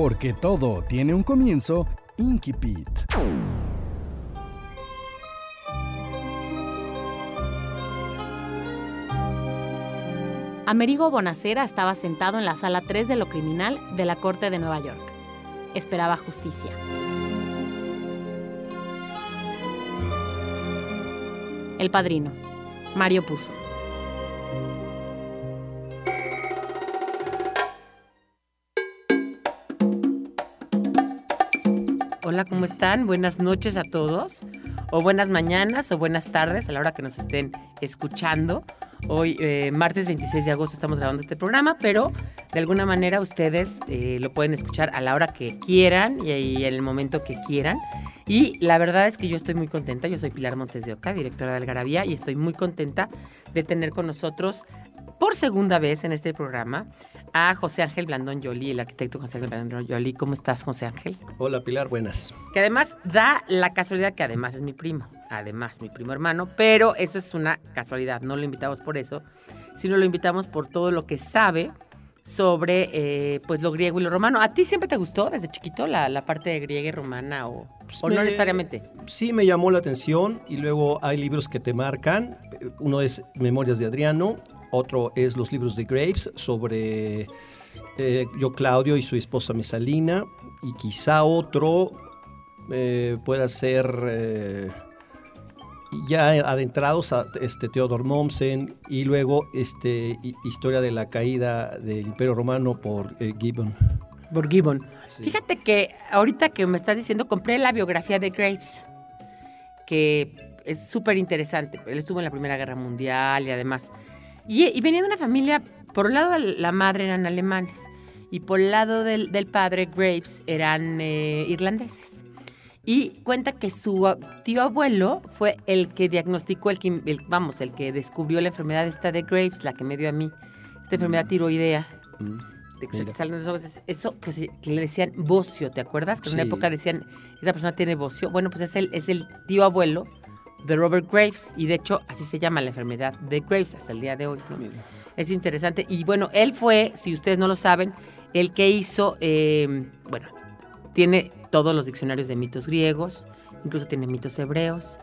Porque todo tiene un comienzo, Inkipit. Amerigo Bonacera estaba sentado en la sala 3 de lo criminal de la Corte de Nueva York. Esperaba justicia. El padrino, Mario Puzo. Hola, ¿cómo están? Buenas noches a todos, o buenas mañanas, o buenas tardes a la hora que nos estén escuchando. Hoy, eh, martes 26 de agosto, estamos grabando este programa, pero de alguna manera ustedes eh, lo pueden escuchar a la hora que quieran y, en el momento que quieran. Y la verdad es que yo estoy muy contenta. Yo soy Pilar Montes de Oca, directora de Algarabía, y estoy muy contenta de tener con nosotros por segunda vez en este programa a José Ángel Blandón Yoli, el arquitecto José Ángel Blandón Yoli. ¿Cómo estás, José Ángel? Hola, Pilar, buenas. Que además da la casualidad que además es mi primo, además mi primo hermano, pero eso es una casualidad, no lo invitamos por eso, sino lo invitamos por todo lo que sabe sobre eh, pues lo griego y lo romano. ¿A ti siempre te gustó desde chiquito la, la parte de griega y romana o, Pues o no me- necesariamente? Sí, me llamó la atención y luego hay libros que te marcan. Uno es Memorias de Adriano, otro es los libros de Graves sobre eh, yo Claudio y su esposa Mesalina y quizá otro eh, pueda ser eh, ya adentrados a este Theodor Mommsen y luego este hi- historia de la caída del Imperio Romano por eh, Gibbon. Por Gibbon. Sí. Fíjate que ahorita que me estás diciendo, compré la biografía de Graves, que es súper interesante. Él estuvo en la Primera Guerra Mundial y además. Y, y venía de una familia, por un lado la madre eran alemanes y por el lado del, del padre Graves eran eh, irlandeses. Y cuenta que su tío abuelo fue el que diagnosticó, el que, el- vamos, el que descubrió la enfermedad esta de Graves, la que me dio a mí, esta enfermedad tiroidea Mm. de que se te salen los ojos, es- eso que, se- que le decían bocio, ¿te acuerdas? Que en una Sí. época decían, esa persona tiene bocio. Bueno, pues es el, es el tío abuelo de Robert Graves y de hecho así se llama la enfermedad de Graves hasta el día de hoy. Es interesante. Y bueno, él fue, si ustedes no lo saben, el que hizo, eh, bueno, tiene todos los diccionarios de mitos griegos, incluso tiene mitos hebreos,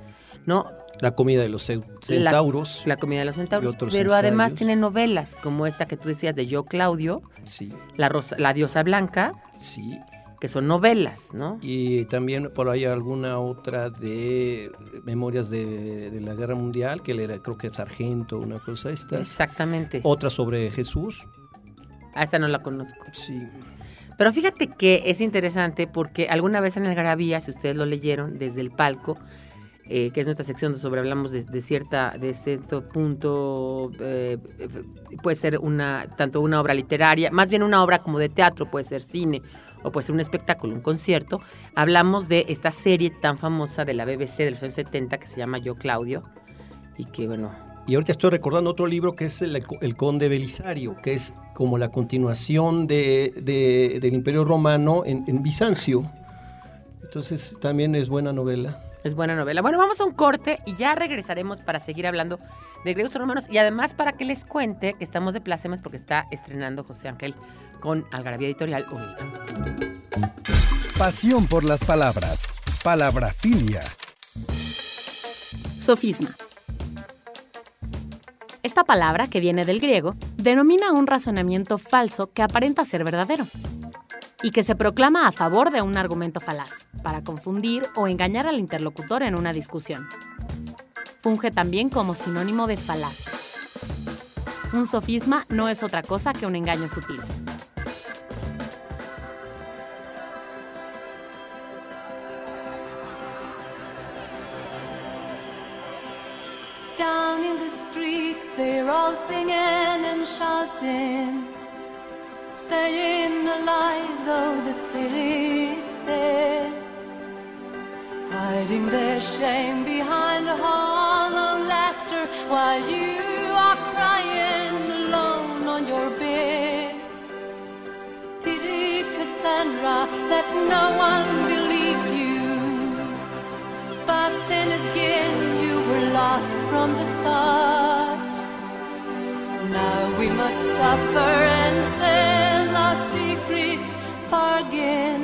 ¿no? La comida de los centauros. La comida de los centauros. Pero además tiene novelas como esta que tú decías de Yo Claudio, Sí, la, rosa, la diosa blanca, sí. Que son novelas, ¿no? Y también por ahí alguna otra de memorias de, de la guerra mundial, que era, creo que sargento, una cosa de estas. Exactamente. Otra sobre Jesús. A esa no la conozco. Sí. Pero fíjate que es interesante porque alguna vez en el Garabía, si ustedes lo leyeron desde el palco, eh, que es nuestra sección sobre hablamos de, de cierta, de cierto punto, eh, puede ser una, tanto una obra literaria, más bien una obra como de teatro, puede ser cine o puede ser un espectáculo, un concierto. Hablamos de esta serie tan famosa de la BBC de los años 70 que se llama Yo Claudio y que bueno, Y ahorita estoy recordando otro libro que es El, el Conde Belisario, que es como la continuación de, de- del Imperio Romano en, en Bizancio. Entonces también es buena novela. Es buena novela. Bueno, vamos a un corte y ya regresaremos para seguir hablando de griegos y romanos y además para que les cuente que estamos de plácemes porque está estrenando José Ángel con Algarabía Editorial un libro. Pasión por las palabras. Palabrafilia. Sofisma. Esta palabra, que viene del griego, denomina un razonamiento falso que aparenta ser verdadero y que se proclama a favor de un argumento falaz, para confundir o engañar al interlocutor en una discusión. Funge también como sinónimo de falacia. Un sofisma no es otra cosa que un engaño sutil. Down in the street, they're all singing and shouting, staying alive though the city's dead. hiding their shame behind hollow laughter while you are crying alone on your bed. Pity Cassandra that no one believed you. But then again, you were lost from the start. Now we must suffer and sell our secrets, bargain,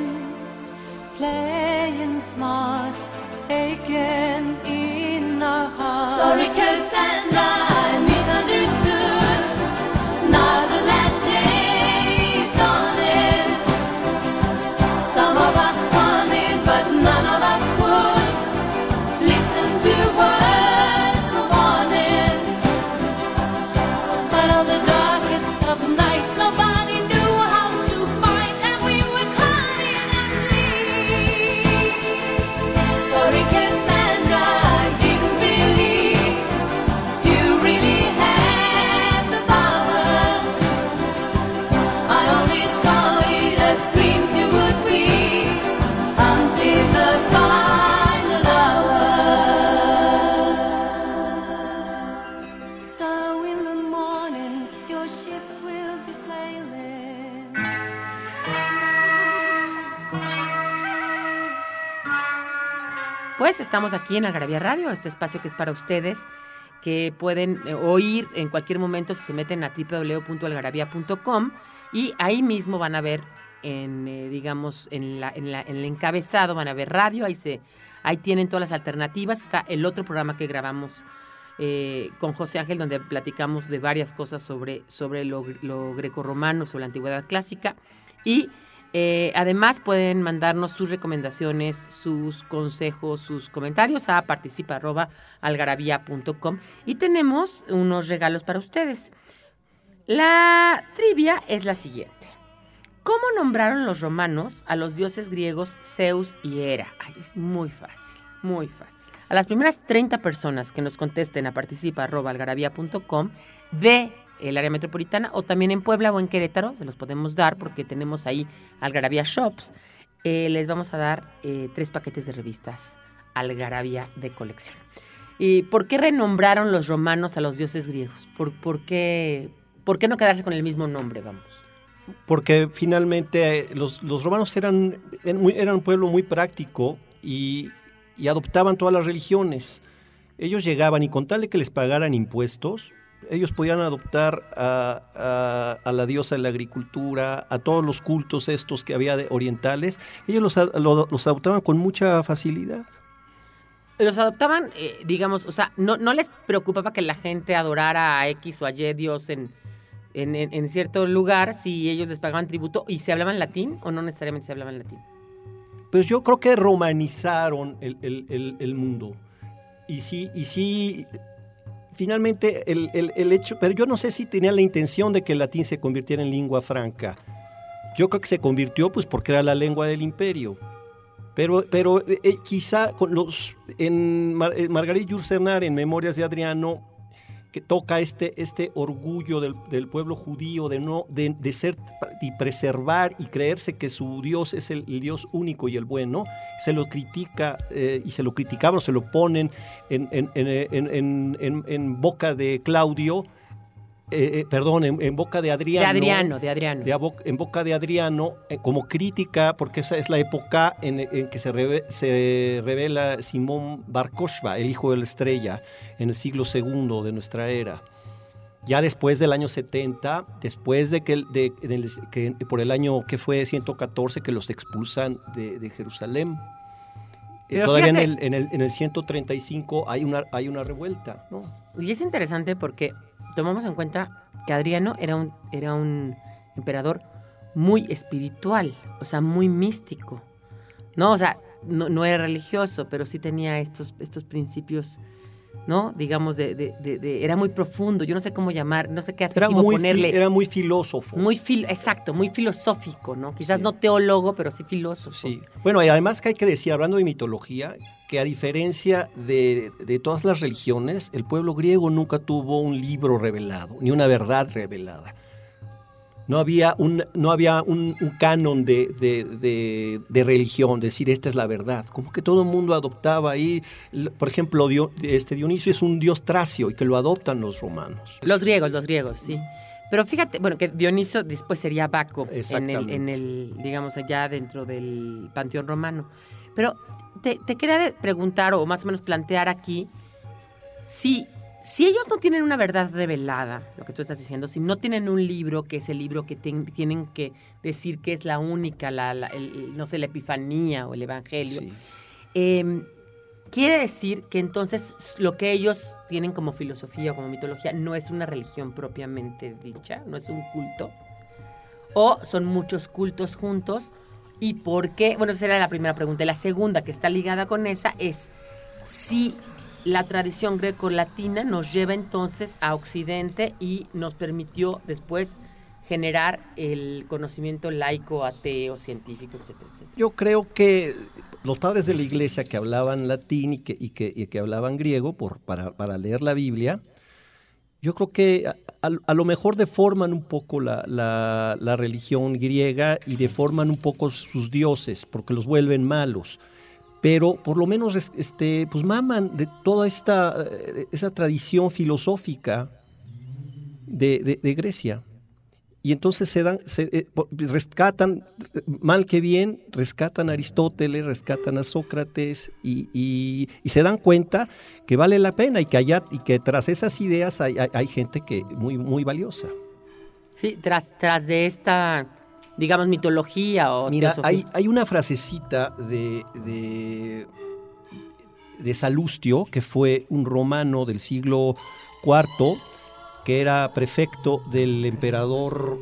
playing smart again in our hearts. Sorry, Cassandra, Estamos aquí en Algarabía Radio, este espacio que es para ustedes, que pueden eh, oír en cualquier momento si se meten a www.algarabía.com y ahí mismo van a ver en, eh, digamos, en, la, el encabezado van a ver radio, ahí, se, ahí tienen todas las alternativas, está el otro programa que grabamos eh, con José Ángel, donde platicamos de varias cosas sobre, sobre lo, lo grecorromano, sobre la antigüedad clásica. Y eh, además pueden mandarnos sus recomendaciones, sus consejos, sus comentarios a participa.algarabía.com. Y tenemos unos regalos para ustedes. La trivia es la siguiente. ¿Cómo nombraron los romanos a los dioses griegos Zeus y Hera? Ay, es muy fácil, muy fácil. A las primeras 30 personas que nos contesten a participa.algarabía.com de el área metropolitana o también en Puebla o en Querétaro, se los podemos dar porque tenemos ahí Algarabía Shops, eh, les vamos a dar eh, tres paquetes de revistas Algarabía de colección. ¿Y por qué renombraron los romanos a los dioses griegos? ¿Por, por qué, ¿Por qué no quedarse con el mismo nombre, vamos? Porque finalmente eh, los, los romanos eran, eran, un pueblo muy práctico y adoptaban todas las religiones. Ellos llegaban y con tal de que les pagaran impuestos, ellos podían adoptar a, a- a la diosa de la agricultura, a todos los cultos estos que había de orientales. Ellos los, adoptaban con mucha facilidad. Los adoptaban, eh, digamos, o sea, no, no les preocupaba que la gente adorara a X o a Y Dios en, en, en- en cierto lugar si ellos les pagaban tributo y se hablaban latín o no necesariamente se hablaban latín. Pues yo creo que romanizaron el, el- el- el mundo. Y sí, y sí, finalmente el, el- el hecho, pero yo no sé si tenían la intención de que el latín se convirtiera en lengua franca. Yo creo que se convirtió pues porque era la lengua del imperio. Pero, pero eh, eh, quizá con los, en Mar- eh, Margarit en Memorias de Adriano, que toca este, este orgullo del, del pueblo judío de, no, de, de ser y preservar y creerse que su Dios es el, Dios único y el bueno, se lo critica eh, y se lo criticaban, se lo ponen en, en- en- en- en- en- en boca de Claudio, eh, eh, perdón, en, en boca de De Adriano. Adriano, de Adriano. de abo- en boca de Adriano eh, como crítica, porque esa es la época en, en que se, reve- se revela Simón Bar Kokhba, el hijo de la estrella, en el siglo II de nuestra era. Ya después del año 70, después de que, de- por el año que fue 114 que los expulsan de, de Jerusalén. Eh, todavía en el, en, el, en el 135 hay una, hay una revuelta, ¿no? Y es interesante porque tomamos en cuenta que Adriano era un, era un emperador muy espiritual, o sea, muy místico. ¿No? O sea, no, no era religioso, pero sí tenía estos, estos principios, ¿no? Digamos, de, de- de- de- era muy profundo. Yo no sé cómo llamar, no sé qué Era adjetivo fi- ponerle. era muy filósofo. Muy fil exacto, muy filosófico, ¿no? Quizás Sí. no teólogo, pero sí filósofo. Sí. Bueno, y además que hay que decir, hablando de mitología, que a diferencia de, de todas las religiones, el pueblo griego nunca tuvo un libro revelado, ni una verdad revelada. No había un, no había un, un canon de, de- de- religión, decir esta es la verdad. Como que todo el mundo adoptaba ahí, por ejemplo, este Dionisio es un dios tracio y que lo adoptan los romanos. Los griegos, los griegos, sí. Pero fíjate, bueno, que Dioniso después sería Baco en el, Exactamente. en el, digamos, allá dentro del panteón romano. Pero te, te quería preguntar, o más o menos plantear aquí, si, si ellos no tienen una verdad revelada, lo que tú estás diciendo, si no tienen un libro que es el libro que ten- tienen que decir que es la única, la, la- el- el- no sé, la epifanía o el evangelio, Sí. eh, quiere decir que entonces lo que ellos tienen como filosofía o como mitología no es una religión propiamente dicha, no es un culto. O son muchos cultos juntos. ¿Y por qué? Bueno, esa era la primera pregunta. Y la segunda, que está ligada con esa, es si la tradición greco-latina nos lleva entonces a Occidente y nos permitió después generar el conocimiento laico, ateo, científico, etcétera, etcétera. Yo creo que los padres de la iglesia que hablaban latín y que, y que, y que hablaban griego por, para, para leer la Biblia, yo creo que a, a- lo mejor deforman un poco la, la- la religión griega y deforman un poco sus dioses porque los vuelven malos. Pero por lo menos es- este, pues maman de toda esta eh, esa tradición filosófica de, de- de Grecia. Y entonces se dan, se, eh, rescatan, mal que bien, rescatan a Aristóteles, rescatan a Sócrates y, y- y se dan cuenta que vale la pena y que, allá, y que tras esas ideas hay, hay- hay gente que muy, muy valiosa. Sí, tras, tras de esta, digamos, mitología o Mira, hay, hay una frasecita de, de, de Salustio, que fue un romano del siglo IV, que era prefecto del emperador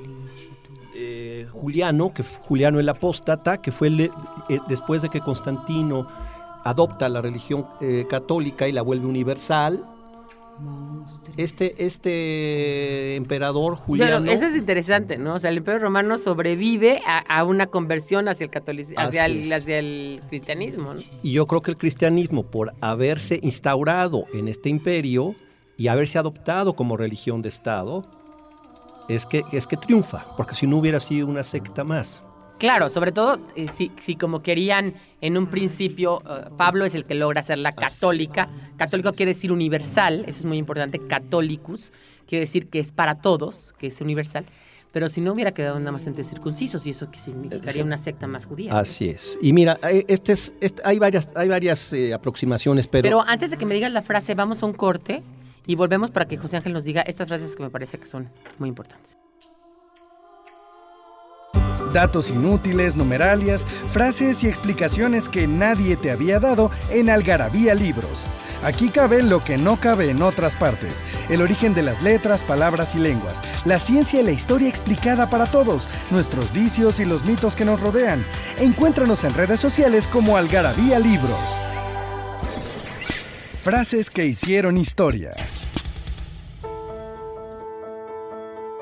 eh, Juliano, que Juliano el apóstata, que fue el- eh, después de que Constantino adopta la religión eh, católica y la vuelve universal. Este, este emperador Juliano... Bueno, eso es interesante, ¿no? O sea, el Imperio Romano sobrevive a, a una conversión hacia el catolicismo, hacia hacia el cristianismo, ¿no? Y yo creo que el cristianismo, por haberse instaurado en este imperio y haberse adoptado como religión de Estado, es que, es que triunfa, porque si no hubiera sido una secta más. Claro, sobre todo eh, si, si como querían en un principio, eh, Pablo es el que logra hacerla católica. Católico quiere decir universal, eso es muy importante. Católicus quiere decir que es para todos, que es universal. Pero si no hubiera quedado nada más entre circuncisos, y eso que significaría una secta más judía. Así es. Y mira, eh, este es, este- hay varias, hay varias eh, aproximaciones, pero, Pero antes de que me digas la frase, vamos a un corte y volvemos para que José Ángel nos diga estas frases que me parece que son muy importantes. Datos inútiles, numeralias, frases y explicaciones que nadie te había dado en Algarabía Libros. Aquí cabe lo que no cabe en otras partes. El origen de las letras, palabras y lenguas. La ciencia y la historia explicada para todos. Nuestros vicios y los mitos que nos rodean. Encuéntranos en redes sociales como Algarabía Libros. Frases que hicieron historia.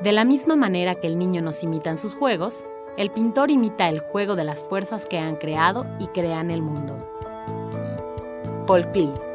De la misma manera que el niño nos imita en sus juegos, el pintor imita el juego de las fuerzas que han creado y crean el mundo. Paul Klee.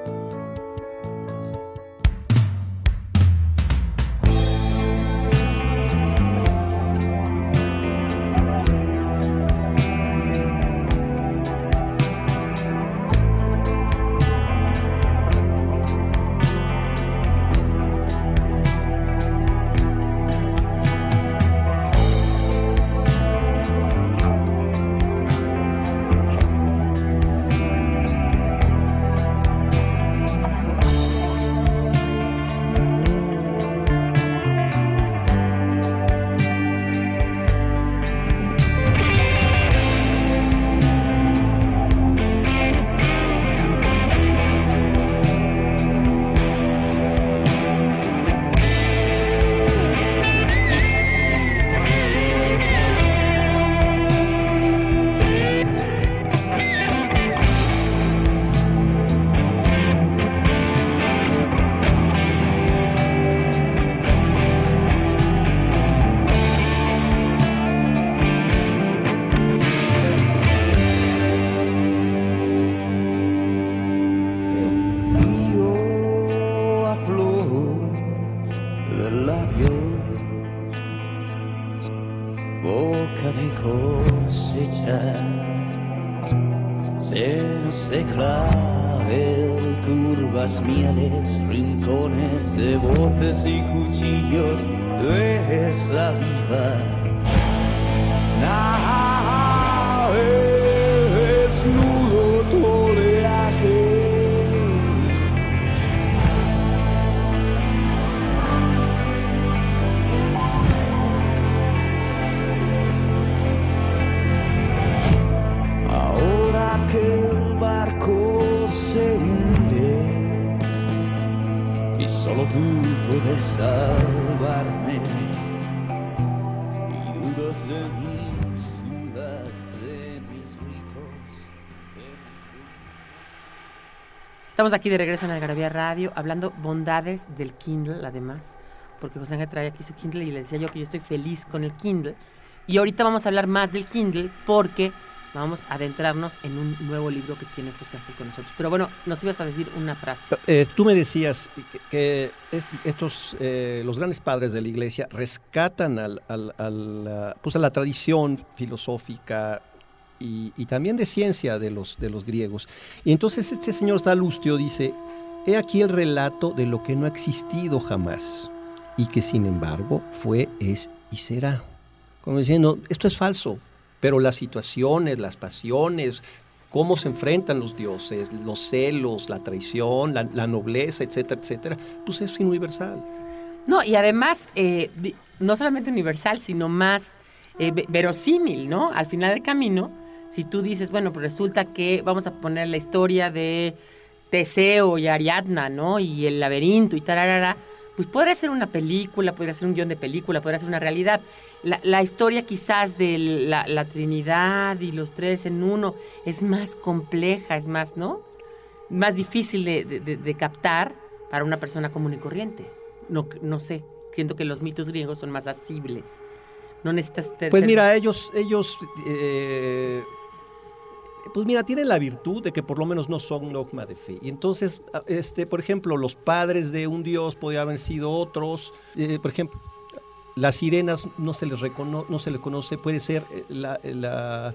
boca de cosechar. Se nos declaren curvas, mieles, rincones de voces y cuchillos de saliva Estamos aquí de regreso en Algarabía Radio hablando bondades del Kindle, además, porque José Ángel trae aquí su Kindle y le decía yo que yo estoy feliz con el Kindle. Y ahorita vamos a hablar más del Kindle porque vamos a adentrarnos en un nuevo libro que tiene José Ángel con nosotros. Pero bueno, nos ibas a decir una frase. Eh, tú me decías que, que es- estos, eh, los grandes padres de la iglesia rescatan al, al- al, pues a la tradición filosófica y, y también de ciencia de los, de los griegos. Y entonces este señor Salustio dice, he aquí el relato de lo que no ha existido jamás y que sin embargo fue, es y será. Como diciendo, esto es falso, pero las situaciones, las pasiones, cómo se enfrentan los dioses, los celos, la traición, la, la nobleza, etcétera, etcétera, pues es universal. No, y además, eh, no solamente universal, sino más eh, ve- verosímil, ¿no? Al final del camino, si tú dices, bueno, pues resulta que vamos a poner la historia de Teseo y Ariadna, ¿no? Y el laberinto y tararara, pues podría ser una película, podría ser un guion de película, podría ser una realidad. La, la historia quizás de la, la Trinidad y los tres en uno es más compleja, es más, ¿no? Más difícil de, de- captar para una persona común y corriente. No, no sé, siento que los mitos griegos son más asibles. No necesitas ter- Pues mira, ellos, ellos, eh, pues mira, tienen la virtud de que por lo menos no son dogma de fe. Y entonces, a- este, por ejemplo, los padres de un dios podrían haber sido otros. Eh, por ejemplo, las sirenas no se les recono- no se les conoce, puede ser eh, la, la-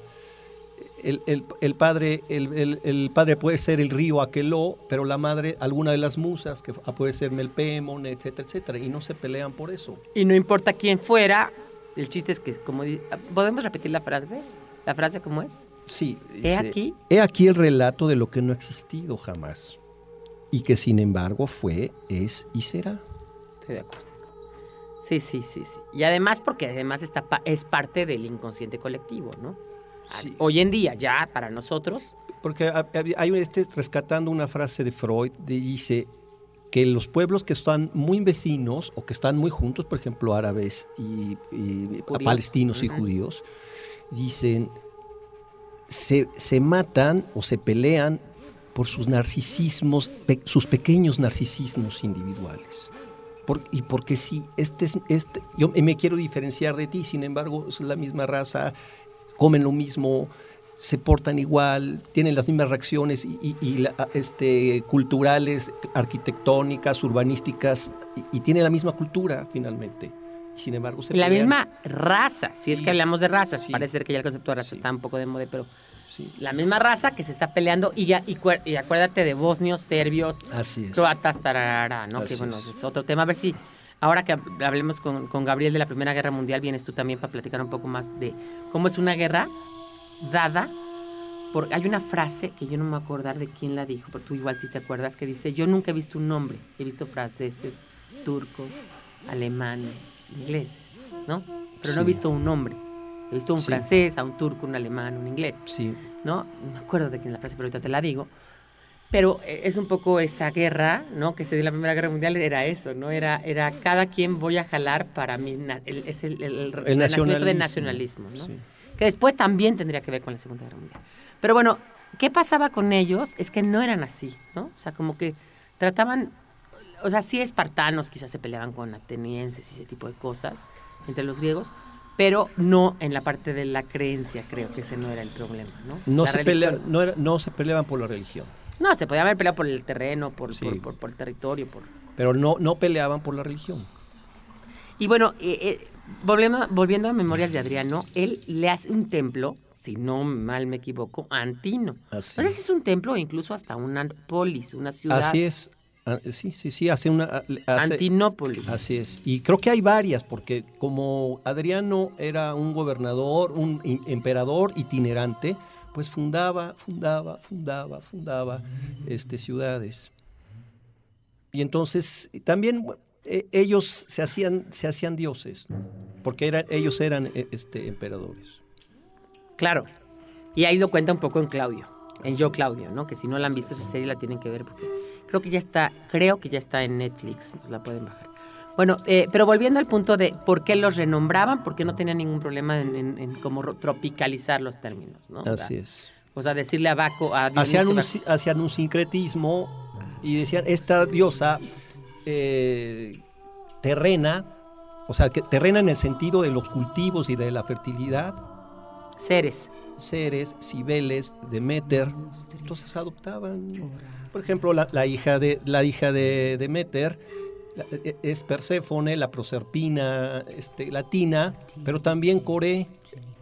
el, el- el padre, el, el- padre puede ser el río Aqueló, pero la madre, alguna de las musas, que puede ser Melpémon, etcétera, etcétera, y no se pelean por eso. Y no importa quién fuera, el chiste es que, como ¿podemos repetir la frase? ¿La frase cómo es? Sí. He aquí. He aquí el relato de lo que no ha existido jamás y que sin embargo fue, es y será. Estoy de acuerdo. Sí, sí, sí, sí. Y además porque además está pa- es parte del inconsciente colectivo, ¿no? Sí. Hoy en día, ya para nosotros, Porque ha- ha- hay un- este rescatando una frase de Freud, de- dice que los pueblos que están muy vecinos o que están muy juntos, por ejemplo árabes y, palestinos y judíos, dicen, se, se matan o se pelean por sus narcisismos, pe- sus pequeños narcisismos individuales. Por- y porque si este es, este, yo me quiero diferenciar de ti, sin embargo, es la misma raza, comen lo mismo, se portan igual, tienen las mismas reacciones y, y- y la- este, culturales, arquitectónicas, urbanísticas, y, y tienen la misma cultura finalmente. Sin embargo, se la pelean. misma raza, si es que hablamos de razas, Sí. parece ser que ya el concepto de raza Sí. está un poco de moda, pero la misma raza que se está peleando y, ya, y, cuer- y acuérdate de bosnios, serbios, Así es. croatas, tararara, ¿no? Así que bueno, es. es otro tema. A ver si ahora que hab- hablemos con, con Gabriel de la Primera Guerra Mundial, vienes tú también para platicar un poco más de cómo es una guerra dada por... Hay una frase que yo no me voy a acordar de quién la dijo, pero tú igual sí te acuerdas, que dice, yo nunca he visto un nombre, he visto franceses, turcos, alemanes, ingleses, ¿no? Pero no he visto un nombre. He visto un Sí. francés, a un turco, un alemán, un inglés. Sí. ¿no? No me acuerdo de quién es la frase, pero ahorita te la digo. Pero eh, es un poco esa guerra, ¿no? Que se dio en la Primera Guerra Mundial, era eso, ¿no? Era, era cada quien voy a jalar para mí, na- el- es el, el, el renacimiento del nacionalismo, ¿no? Sí. Que después también tendría que ver con la Segunda Guerra Mundial. Pero bueno, ¿qué pasaba con ellos? Es que no eran así, ¿no? O sea, como que trataban, o sea, sí espartanos quizás se peleaban con atenienses y ese tipo de cosas entre los griegos, pero no en la parte de la creencia, creo que ese no era el problema, ¿no? No La se, religión. pelea- no, era- no se peleaban por la religión, No, se podía haber peleado por el terreno, por, Sí. por, por- por el territorio, por... pero no, no peleaban por la religión. Y bueno, eh, eh, volviendo, volviendo a Memorias de Adriano, él le hace un templo si no mal me equivoco, Antino. Así. Si es un templo incluso hasta una polis, una ciudad. Así es. Ah, Sí, sí, sí, hace una... hace- Antinópolis. Así es. Y creo que hay varias, porque como Adriano era un gobernador, un emperador itinerante, pues fundaba, fundaba, fundaba, fundaba este, ciudades. Y entonces también eh, ellos se hacían, se hacían dioses, ¿no? porque ellos eran eh, este, emperadores. Claro. Y ahí lo cuenta un poco en Claudio, en Yo. Claudio, ¿no? Que si no la han visto esa serie la tienen que ver porque creo que ya está, creo que ya está en Netflix, la pueden bajar. Bueno, eh, pero volviendo al punto de por qué los renombraban, por qué no tenían ningún problema en, en- en como ro- tropicalizar los términos, ¿no? O sea, Así es. O sea, decirle a Baco, a Dionisio hacían un, Baco- hacían un sincretismo y decían, esta diosa eh, terrena, o sea, que terrena en el sentido de los cultivos y de la fertilidad, Ceres. Ceres, Cibeles, Demeter, entonces adoptaban, por ejemplo, la, la hija de la hija de Demeter la- e- es Perséfone, la Proserpina este, latina, pero también Coré,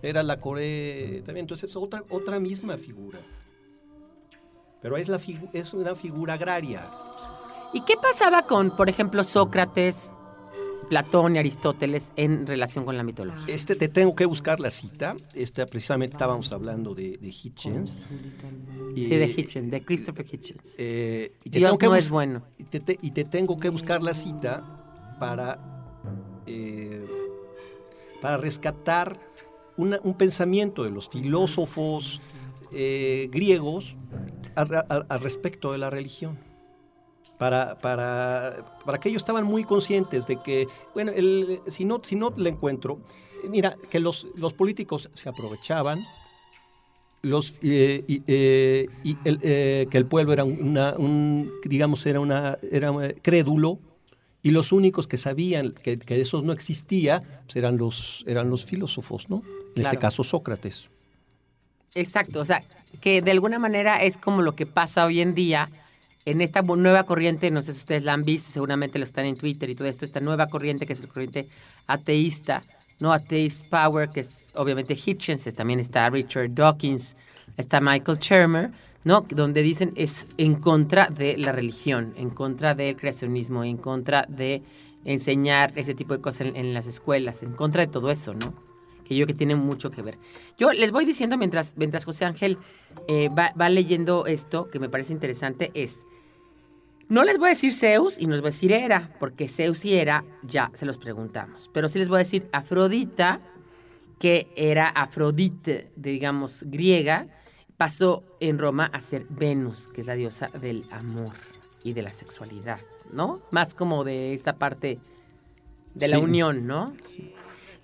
era la Coré también, entonces es otra, otra misma figura. Pero es, la figu- es una figura agraria. ¿Y qué pasaba con, por ejemplo, Sócrates, Platón y Aristóteles en relación con la mitología? Este te tengo que buscar la cita. Este, precisamente estábamos hablando de, de Hitchens. Sí, de Hitchens, de Christopher Hitchens. Eh, y te Dios tengo que no es bueno. Y te, te- y te tengo que buscar la cita para, eh, para rescatar una- un pensamiento de los filósofos eh, griegos al respecto de la religión. Para, para, para que ellos estaban muy conscientes de que, bueno, el- si, no, si no le encuentro, mira, que los, los políticos se aprovechaban, los, eh, y, eh, eh, que el pueblo era una, un, digamos, era una, era crédulo, y los únicos que sabían que, que eso no existía pues eran, los, eran los filósofos, ¿no? En este caso Sócrates. Exacto, o sea, que de alguna manera es como lo que pasa hoy en día en esta nueva corriente, no sé si ustedes la han visto, seguramente lo están en Twitter y todo esto, esta nueva corriente que es la corriente ateísta, no atheist power, que es obviamente Hitchens, también está Richard Dawkins, está Michael Shermer, ¿no? Donde dicen es en contra de la religión, en contra del creacionismo, en contra de enseñar ese tipo de cosas en, las escuelas, en contra de todo eso, ¿no? que yo que tiene mucho que ver. Yo les voy diciendo mientras, mientras José Ángel eh, va leyendo esto, que me parece interesante, es, no les voy a decir Zeus y no les voy a decir Hera, porque Zeus y Hera ya se los preguntamos, pero sí les voy a decir Afrodita, que era Afrodite, de, digamos, griega, pasó en Roma a ser Venus, que es la diosa del amor y de la sexualidad, ¿no? Más como de esta parte de la unión, ¿no?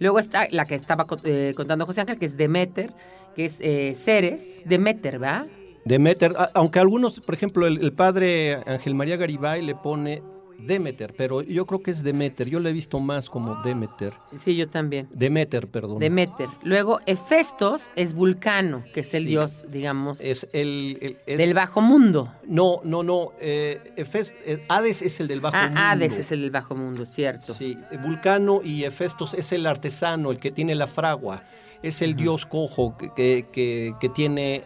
Luego está la que estaba eh, contando José Ángel, que es Demeter, que es eh, Ceres, Demeter, ¿va? Demeter, aunque algunos, por ejemplo, el, el padre Ángel María Garibay le pone Demeter, pero yo creo que es Demeter, yo lo he visto más como Demeter. Sí, yo también. Demeter, perdón. Demeter. Luego, Hefestos es Vulcano, que es el Sí. dios, digamos, es el, el- es- del bajo mundo. No, no, no. eh, Efes- eh, Hades es el del bajo Ah, mundo. Hades es el del bajo mundo, cierto. Sí, Vulcano y Hefestos es el artesano, el que tiene la fragua. Es el dios cojo que, que- que- que tiene,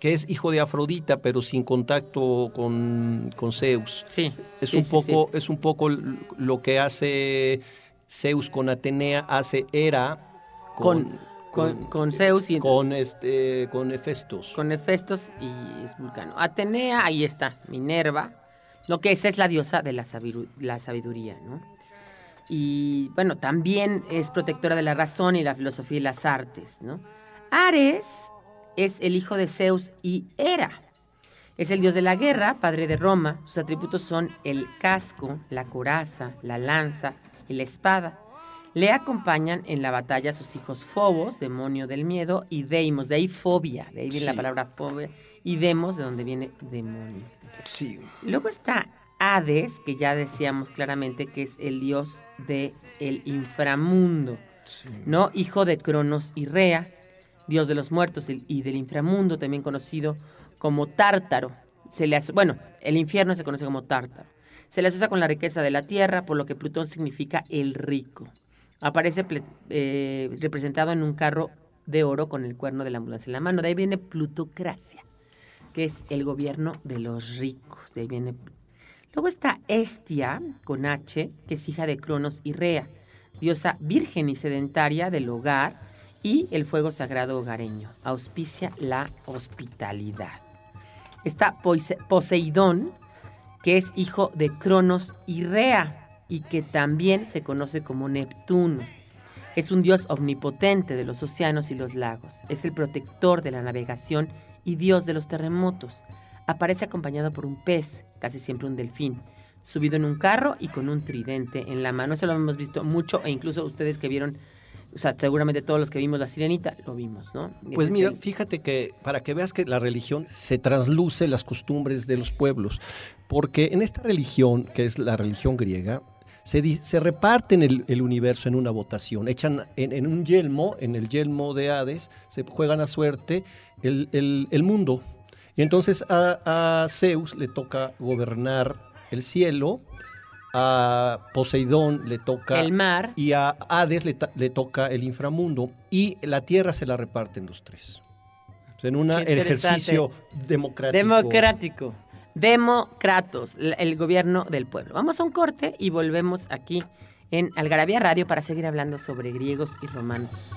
que es hijo de Afrodita, pero sin contacto con, con Zeus. Sí. Es sí, un sí, poco, es un poco lo que hace Zeus con Atenea, hace Hera Con, con, con, con Zeus y con este, con Hefestos. con Hefestos y es Vulcano. Atenea, ahí está, Minerva. Lo que es es la diosa de la, la sabiduría, ¿no? Y bueno, también es protectora de la razón y la filosofía y las artes, ¿no? Ares es el hijo de Zeus y Hera. Es el dios de la guerra, padre de Roma. Sus atributos son el casco, la coraza, la lanza y la espada. Le acompañan en la batalla sus hijos Fobos, demonio del miedo, y Deimos, de ahí fobia, de ahí viene la palabra fobia, y Demos, de donde viene demonio. Sí. Luego está Hades, que ya decíamos claramente que es el dios del el inframundo, ¿no? Hijo de Cronos y Rea, dios de los muertos y del inframundo, también conocido como Tártaro. Se le bueno, el infierno se conoce como Tártaro. Se le asocia con la riqueza de la tierra, por lo que Plutón significa el rico. Aparece eh, representado en un carro de oro con el cuerno de la ambulancia en la mano. De ahí viene plutocracia, que es el gobierno de los ricos. De ahí viene. Luego está Estia, con H, que es hija de Cronos y Rea, diosa virgen y sedentaria del hogar y el fuego sagrado hogareño. Auspicia la hospitalidad. Está Poseidón, que es hijo de Cronos y Rea, y que también se conoce como Neptuno. Es un dios omnipotente de los océanos y los lagos. Es el protector de la navegación y dios de los terremotos. Aparece acompañado por un pez, casi siempre un delfín, subido en un carro y con un tridente en la mano. Eso lo hemos visto mucho e incluso ustedes que vieron, o sea, seguramente todos los que vimos La Sirenita lo vimos, ¿no? Pues mira, el- fíjate que para que veas que la religión se trasluce las costumbres de los pueblos, porque en esta religión, que es la religión griega, se, di- se reparten el, el universo en una votación, echan en, en un yelmo, en el yelmo de Hades, se juegan a suerte el, el- el mundo. Y entonces a, a Zeus le toca gobernar el cielo, a Poseidón le toca el mar. y a Hades le, toca el inframundo y la tierra se la reparten los tres. Sea, en un ejercicio democrático. Democrático. Democratos, el gobierno del pueblo. Vamos a un corte y volvemos aquí en Algarabía Radio para seguir hablando sobre griegos y romanos.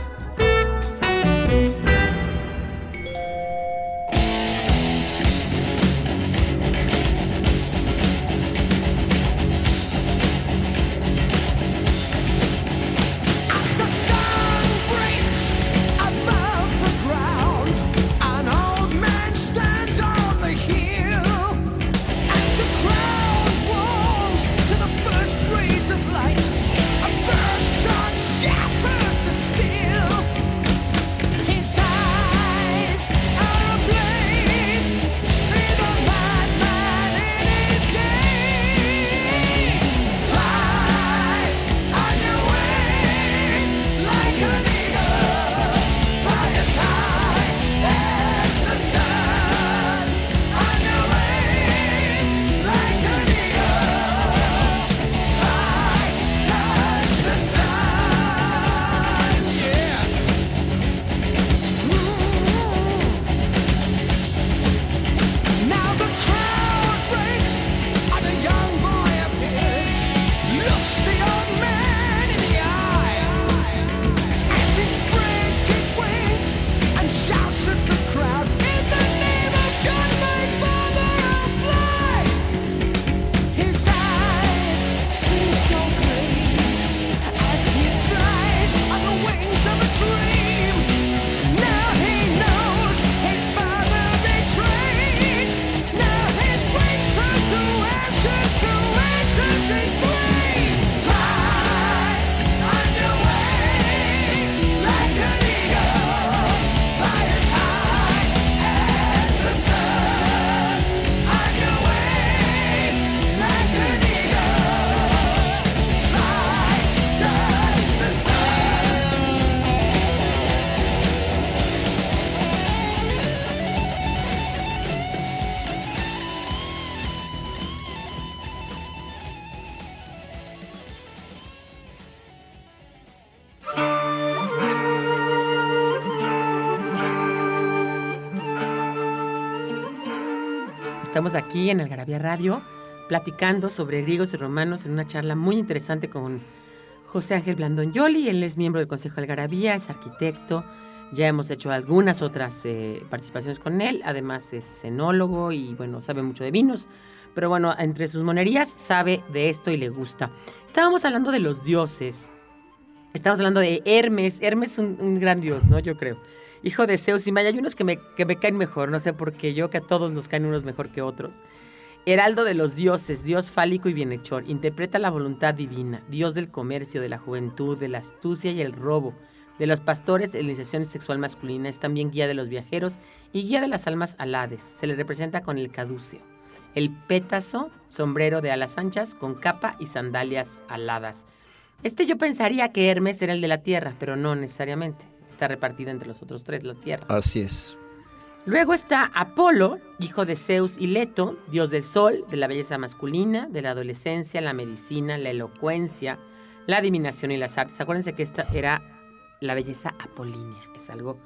Aquí en Algarabía Radio platicando sobre griegos y romanos en una charla muy interesante con José Ángel Blandón Yoli. Él es miembro del Consejo de Algarabía, es arquitecto. Ya hemos hecho algunas otras eh, participaciones con él. Además es enólogo y bueno, sabe mucho de vinos. Pero bueno, entre sus monerías sabe de esto y le gusta. Estábamos hablando de los dioses. Estamos hablando de Hermes. Hermes es un, gran dios, ¿no? Yo creo. Hijo de Zeus y Maya. Hay unos que me, caen mejor, no sé por qué. Yo que a todos nos caen unos mejor que otros. Heraldo de los dioses, dios fálico y bienhechor, interpreta la voluntad divina, dios del comercio, de la juventud, de la astucia y el robo, de los pastores, la iniciación sexual masculina, es también guía de los viajeros y guía de las almas alades. Se le representa con el caduceo, el pétaso, sombrero de alas anchas, con capa y sandalias aladas. Este yo pensaría que Hermes era el de la tierra, pero no necesariamente. Está repartida entre los otros tres, la tierra. Así es. Luego está Apolo, hijo de Zeus y Leto, dios del sol, de la belleza masculina, de la adolescencia, la medicina, la elocuencia, la adivinación y las artes. Acuérdense que esta era la belleza apolínea, es algo,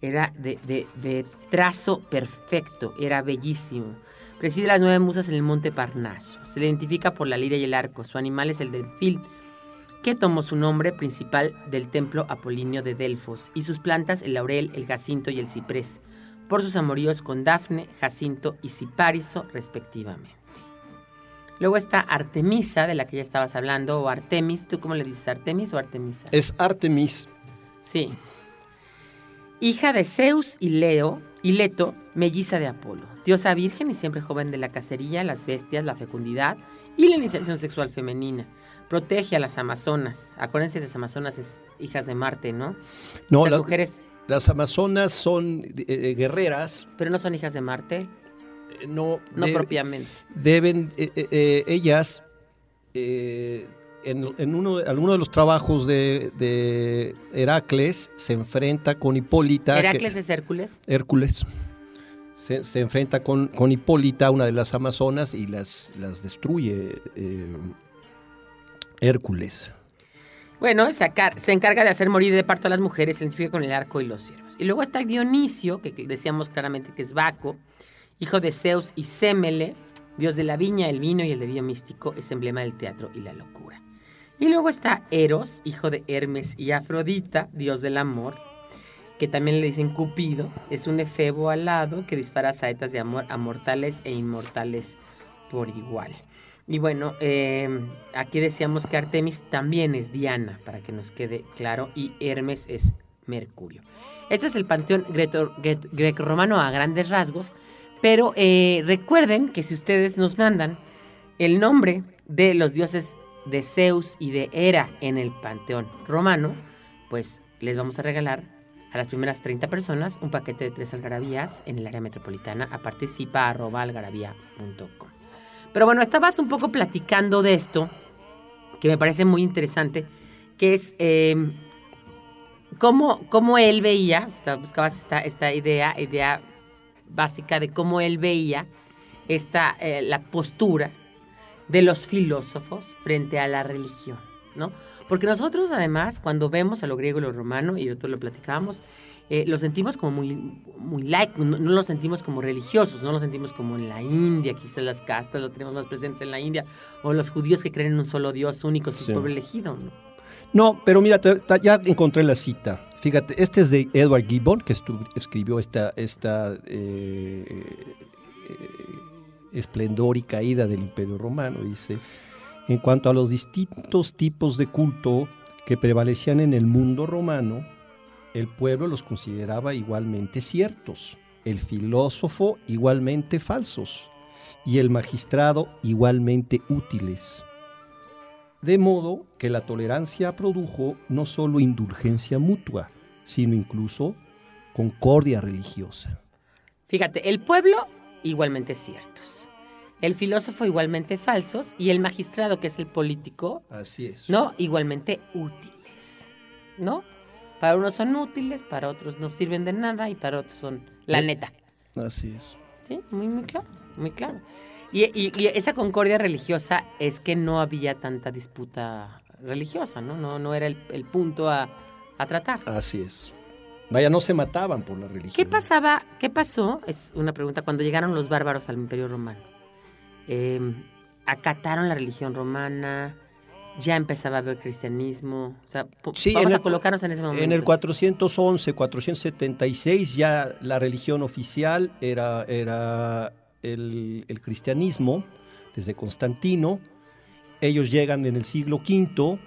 era de, de- de trazo perfecto, era bellísimo. Preside las nueve musas en el monte Parnaso. Se le identifica por la lira y el arco. Su animal es el delfín, que tomó su nombre principal del templo apolinio de Delfos, y sus plantas el laurel, el jacinto y el ciprés, por sus amoríos con Dafne, Jacinto y Cipariso, respectivamente. Luego está Artemisa, de la que ya estabas hablando, o Artemis. ¿Tú cómo le dices, Artemis o Artemisa? Es Artemis. Sí. Hija de Zeus y Leo, y Leto, melliza de Apolo, diosa virgen y siempre joven de la cacería, las bestias, la fecundidad y la iniciación sexual femenina. Protege a las amazonas. Acuérdense, las amazonas es hijas de Marte, ¿no? No, las la- mujeres, las amazonas son eh, eh, guerreras. pero no son hijas de Marte, eh, No, no de- propiamente. deben eh, eh, ellas eh, en, en uno de- alguno de los trabajos de, de Heracles se enfrenta con Hipólita que- Heracles es Hércules. Hércules se, enfrenta con, con Hipólita una de las amazonas y las, las destruye eh, Hércules Bueno, sacar- se encarga de hacer morir de parto a las mujeres, se identifica con el arco y los ciervos. Y luego está Dionisio, que decíamos claramente que es Baco, hijo de Zeus y Semele, dios de la viña, el vino y el delirio místico, es emblema del teatro y la locura. Y luego está Eros, hijo de Hermes y Afrodita, dios del amor, que también le dicen Cupido, es un efebo alado que dispara saetas de amor a mortales e inmortales por igual. Y bueno, eh, aquí decíamos que Artemis también es Diana, para que nos quede claro, y Hermes es Mercurio. Este es el panteón greco-romano a grandes rasgos, pero eh, recuerden que si ustedes nos mandan el nombre de los dioses de Zeus y de Hera en el panteón romano, pues les vamos a regalar a las primeras 30 personas un paquete de tres algarabías en el área metropolitana a participa.algarabía.com. Pero bueno, estabas un poco platicando de esto, que me parece muy interesante, que es eh, cómo, cómo él veía, o buscabas esta, esta idea, idea básica de cómo él veía esta, eh, la postura de los filósofos frente a la religión, ¿no? Porque nosotros además, cuando vemos a lo griego y lo romano, y nosotros lo platicábamos, eh, lo sentimos como muy, muy light, no, no lo sentimos como religiosos, no lo sentimos como en la India, quizás las castas lo tenemos más presentes en la India, o los judíos que creen en un solo Dios único, su Sí. pueblo elegido, ¿no? No, pero mira, te- te- ya encontré la cita. Fíjate, este es de Edward Gibbon, que estu- escribió esta, esta eh, eh, esplendor y caída del Imperio Romano. Dice, en cuanto a los distintos tipos de culto que prevalecían en el mundo romano, el pueblo los consideraba igualmente ciertos, el filósofo igualmente falsos y el magistrado igualmente útiles. De modo que la tolerancia produjo no solo indulgencia mutua, sino incluso concordia religiosa. Fíjate, el pueblo igualmente ciertos, el filósofo igualmente falsos y el magistrado, que es el político, Así es. ¿no? Igualmente útiles, ¿no? Para unos son útiles, para otros no sirven de nada y para otros son la ¿Eh? neta. Así es. Sí, muy, muy claro, muy claro. Y, y- y esa concordia religiosa es que no había tanta disputa religiosa, ¿no? No, no era el, el punto a, a tratar. Así es. Vaya, no se mataban por la religión. ¿Qué pasaba, qué pasó? Es una pregunta, cuando llegaron los bárbaros al Imperio Romano. Eh, acataron la religión romana, ya empezaba a haber cristianismo. O sea, Sí, vamos en a colocarnos en ese momento. En el 411, 476 ya la religión oficial era, era el, el cristianismo, desde Constantino. Ellos llegan en el siglo V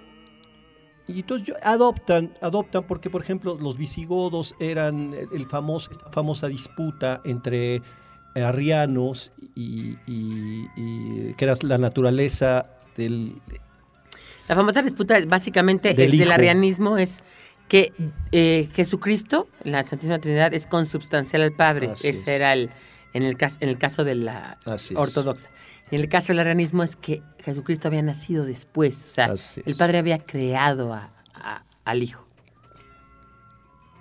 y entonces adoptan, adoptan porque, por ejemplo, los visigodos eran el famoso, esta famosa disputa entre arrianos y, y- y que era la naturaleza del... La famosa disputa básicamente Del es del arrianismo es que eh, Jesucristo, la Santísima Trinidad, es consubstancial al Padre. Así Ese es. era el en el caso en el caso de la Así es. ortodoxa. En el caso del arrianismo es que Jesucristo había nacido después, o sea, Así el Padre había creado a- a- al Hijo.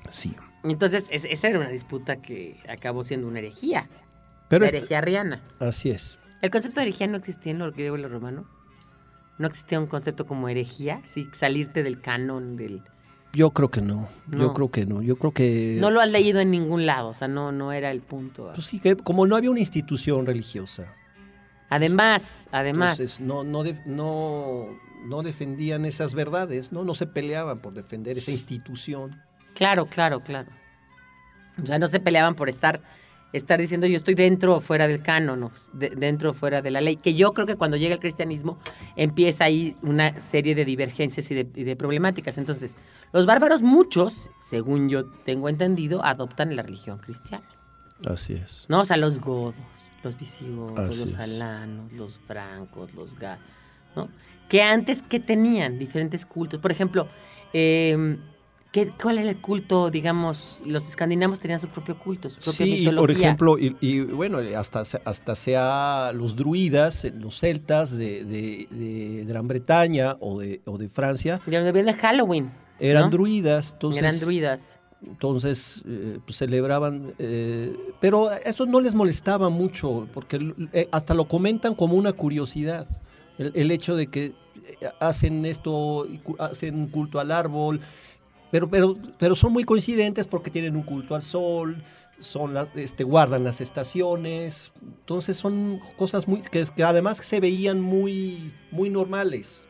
Sí. Entonces, es- esa era una disputa que acabó siendo una herejía. Pero la herejía arriana. así es. ¿El concepto de herejía no existía en lo griego y lo romano? ¿No existía un concepto como herejía? Sí, salirte del canon, del... Yo creo que no. No. Yo creo que no. Yo creo que... No lo has leído en ningún lado, o sea, no, no era el punto. Pues sí, que como no había una institución religiosa, Además, además, entonces no, no, no, no defendían esas verdades, ¿no? No se peleaban por defender esa institución. claro, claro, claro. O sea, no se peleaban por estar, estar diciendo yo estoy dentro o fuera del canon, de- dentro o fuera de la ley. Que yo creo que cuando llega el cristianismo empieza ahí una serie de divergencias y de, y de problemáticas. Entonces, los bárbaros, muchos, según yo tengo entendido, adoptan la religión cristiana. Así es. ¿no? O sea, los godos, los visigodos, Así los es. alanos, los francos, los ga, ¿no? Que antes, ¿qué tenían? Diferentes cultos. Por ejemplo, eh, ¿qué, ¿cuál era el culto, digamos, los escandinavos tenían su propio culto, su propia Sí, mitología? por ejemplo, y, y, bueno, hasta, hasta sea los druidas, eh, los celtas de, de- de Gran Bretaña o de, o de Francia, De donde viene Halloween. eran ¿no? druidas. Entonces, Eran druidas. Entonces, eh, pues, celebraban, eh, pero esto no les molestaba mucho, porque eh, hasta lo comentan como una curiosidad, el, el hecho de que hacen esto, hacen culto al árbol, pero, pero, pero son muy coincidentes porque tienen un culto al sol, son la- este, guardan las estaciones, entonces son cosas muy, que, que además se veían muy, muy normales.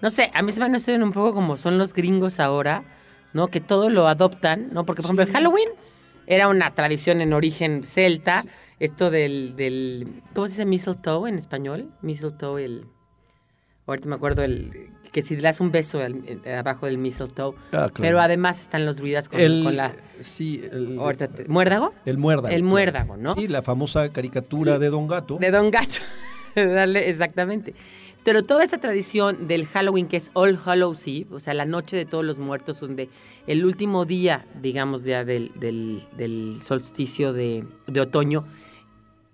No sé, a mí se me hacen un poco como son los gringos ahora, ¿no? Que todo lo adoptan, ¿no? Porque, por ejemplo, el Halloween era una tradición en origen celta. Esto del, del. ¿Cómo se dice mistletoe en español? Mistletoe, el. Ahorita me acuerdo el. Que si le das un beso al- eh, abajo del mistletoe. Ah, claro. Pero además están los druidas con, El, con la. sí, el, ¿Muérdago? El muérdago. El muérdago, ¿no? Sí, la famosa caricatura de Don Gato. De Don Gato. Dale, exactamente. Pero toda esta tradición del Halloween, que es All Hallows Eve, o sea, la noche de todos los muertos, donde el último día, digamos, ya del, del- del solsticio de, de otoño,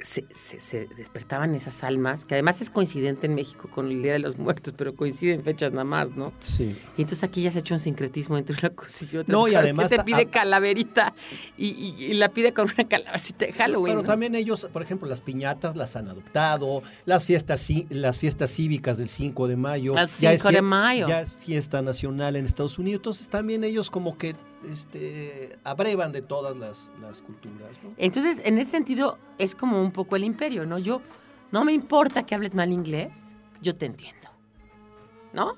se, se- se despertaban esas almas, que además es coincidente en México con el Día de los Muertos, pero coinciden fechas nada más, ¿no? Sí. Y entonces aquí ya se ha hecho un sincretismo entre una cosa y otra. No, y además que te pide calaverita y, y- y la pide con una calabacita de Halloween. Pero ¿no? también ellos, por ejemplo, las piñatas las han adoptado, las fiestas, las fiestas cívicas del 5 de mayo. El ya es 5 de mayo. Ya es fiesta nacional en Estados Unidos. Entonces también ellos como que este, abrevan de todas las, las culturas. ¿no? Entonces, en ese sentido, es como un poco el imperio, ¿no? Yo, no me importa que hables mal inglés, yo te entiendo, ¿no?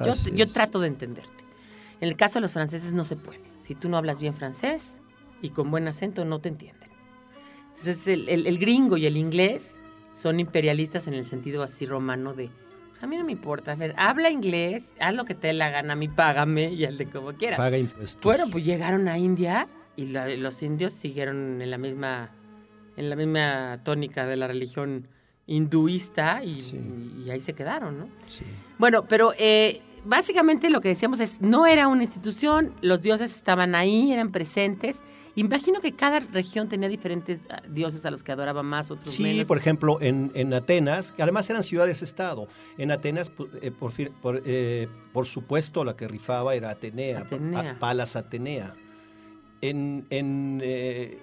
Yo, yo trato de entenderte. En el caso de los franceses no se puede. Si tú no hablas bien francés y con buen acento, no te entienden. Entonces, el, el- el gringo y el inglés son imperialistas en el sentido así romano de, a mí no me importa, a ver, habla inglés, haz lo que te dé la gana, a mí págame y al de como quieras. Paga impuestos. Bueno, pues llegaron a India y la- los indios siguieron en la misma en la misma tónica de la religión hinduista y, Sí. y ahí se quedaron, ¿no? Sí. Bueno, pero eh, básicamente lo que decíamos es, no era una institución, los dioses estaban ahí, eran presentes. Imagino que cada región tenía diferentes ah, dioses a los que adoraba más, otros Sí, menos. por ejemplo, en, en Atenas, que además eran ciudades-estado, en Atenas, eh, por, fin- por, eh, por supuesto, la que rifaba era Atenea, Atenea. Palas Atenea. En, en, eh,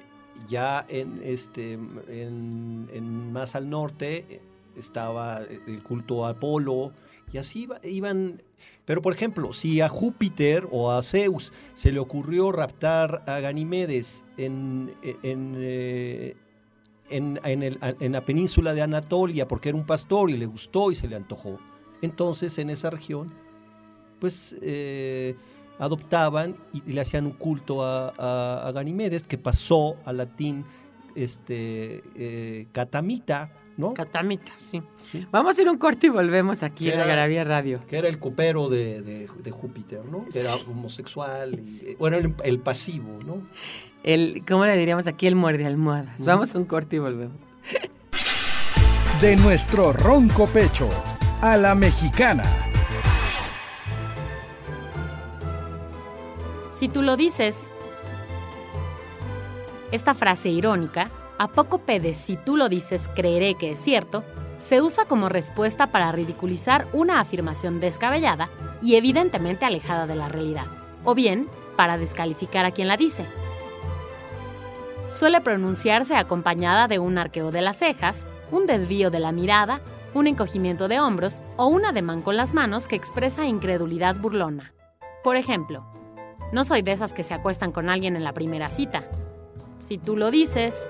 ya en, este, en, en más al norte eh, estaba el culto a Apolo, y así iba- iban... Pero, por ejemplo, si a Júpiter o a Zeus se le ocurrió raptar a Ganimedes en, en, eh, en, en la península de Anatolia porque era un pastor y le gustó y se le antojó. Entonces en esa región, pues eh, adoptaban y, le hacían un culto a, Ganimedes que pasó al latín este, eh, catamita, ¿no? Catamita, sí. Vamos a ir a un corte y volvemos aquí ¿Qué en la? Garabía Radio. Que era el copero de, de- de Júpiter, ¿no? Que era homosexual. Y, eh, bueno, el, el pasivo, ¿no? El, ¿Cómo le diríamos aquí? El muerde almohadas. Vamos a un corte y volvemos. De nuestro ronco pecho a la mexicana. Si tú lo dices. Esta frase irónica, ¿a poco de si tú lo dices creeré que es cierto? se usa como respuesta para ridiculizar una afirmación descabellada y evidentemente alejada de la realidad, o bien para descalificar a quien la dice. Suele pronunciarse acompañada de un arqueo de las cejas, un desvío de la mirada, un encogimiento de hombros o un ademán con las manos que expresa incredulidad burlona. Por ejemplo, no soy de esas que se acuestan con alguien en la primera cita. Si tú lo dices,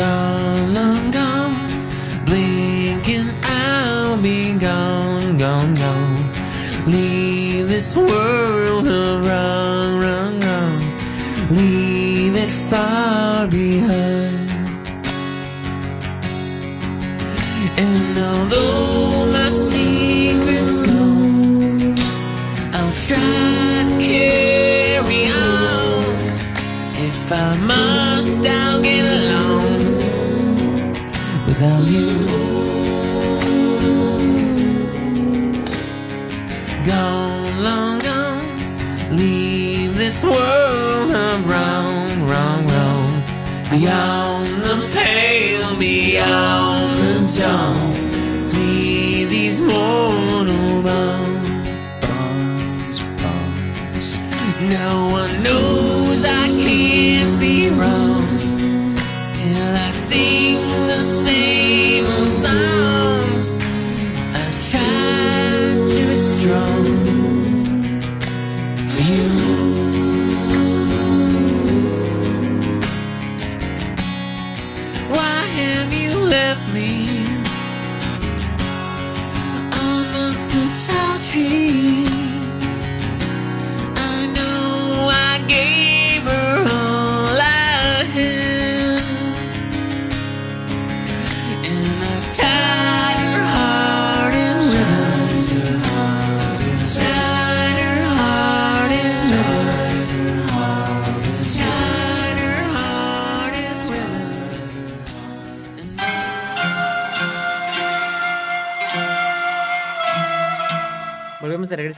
Gone, long gone, blinking, I'll be gone, gone, gone. Leave this world of wrong, wrong, wrong. Leave it far behind.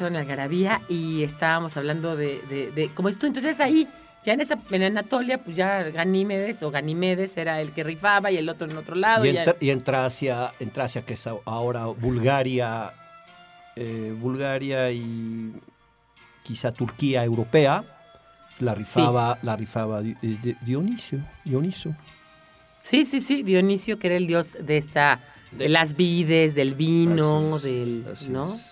En Algarabía y estábamos hablando de, de, de cómo es tú. Entonces ahí, ya en esa en Anatolia, pues ya Ganímedes o Ganimedes era el que rifaba y el otro en otro lado. Y y en, ya- Tra- y en Tracia, en Tracia, que es ahora Bulgaria, eh, Bulgaria y quizá Turquía europea, la rifaba, la rifaba eh, Di- Dionisio, Dioniso. Sí, sí, sí, Dionisio, que era el dios de esta, de, De- las vides, del vino, es, del, ¿no? es,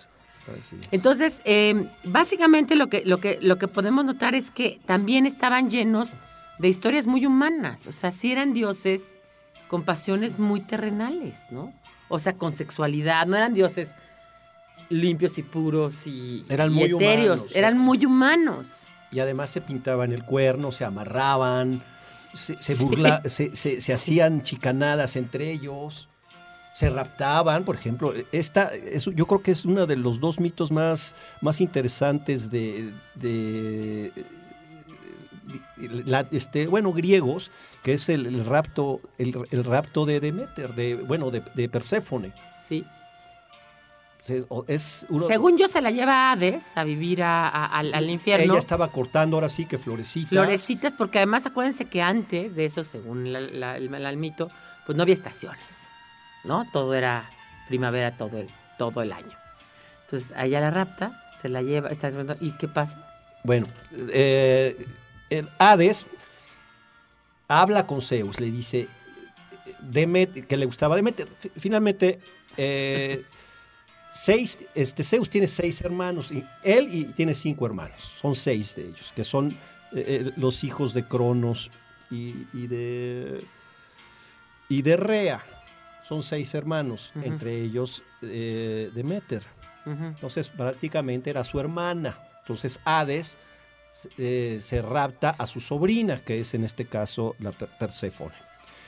así es. Entonces, eh, básicamente lo que, lo, que, lo que podemos notar es que también estaban llenos de historias muy humanas. O sea, sí eran dioses con pasiones muy terrenales, ¿no? O sea, con sexualidad. No eran dioses limpios y puros y, Eran y muy etéreos. humanos, eran muy humanos. Y además se pintaban el cuerno, se amarraban, se, se burla, se, se- se hacían chicanadas entre ellos, se raptaban, por ejemplo. Esta, es, yo creo que es uno de los dos mitos más, más interesantes de, de- de- la- este, bueno, griegos, que es el, el rapto, el, el rapto de Demeter, de, bueno, de, de Perséfone. Sí. Es- Es uno- Según yo, se la lleva a Hades a vivir a- a- al, al infierno. Ella estaba cortando ahora sí que florecitas. Florecitas, porque además acuérdense que antes de eso, según la- la- el, el mito, pues no había estaciones, ¿no? Todo era primavera todo el, todo el año. Entonces, a ella la rapta, se la lleva, está ¿y qué pasa? Bueno, eh, el Hades habla con Zeus, le dice Demet- que le gustaba Demeter. Fi- Finalmente, eh, seis, este, Zeus tiene seis hermanos, y él y tiene cinco hermanos, son seis de ellos, que son eh, los hijos de Cronos y, y de, y de Rea. Son seis hermanos, entre ellos eh, Demeter. Entonces, prácticamente era su hermana. Entonces, Hades eh, se rapta a su sobrina, que es en este caso la Per- Perséfone.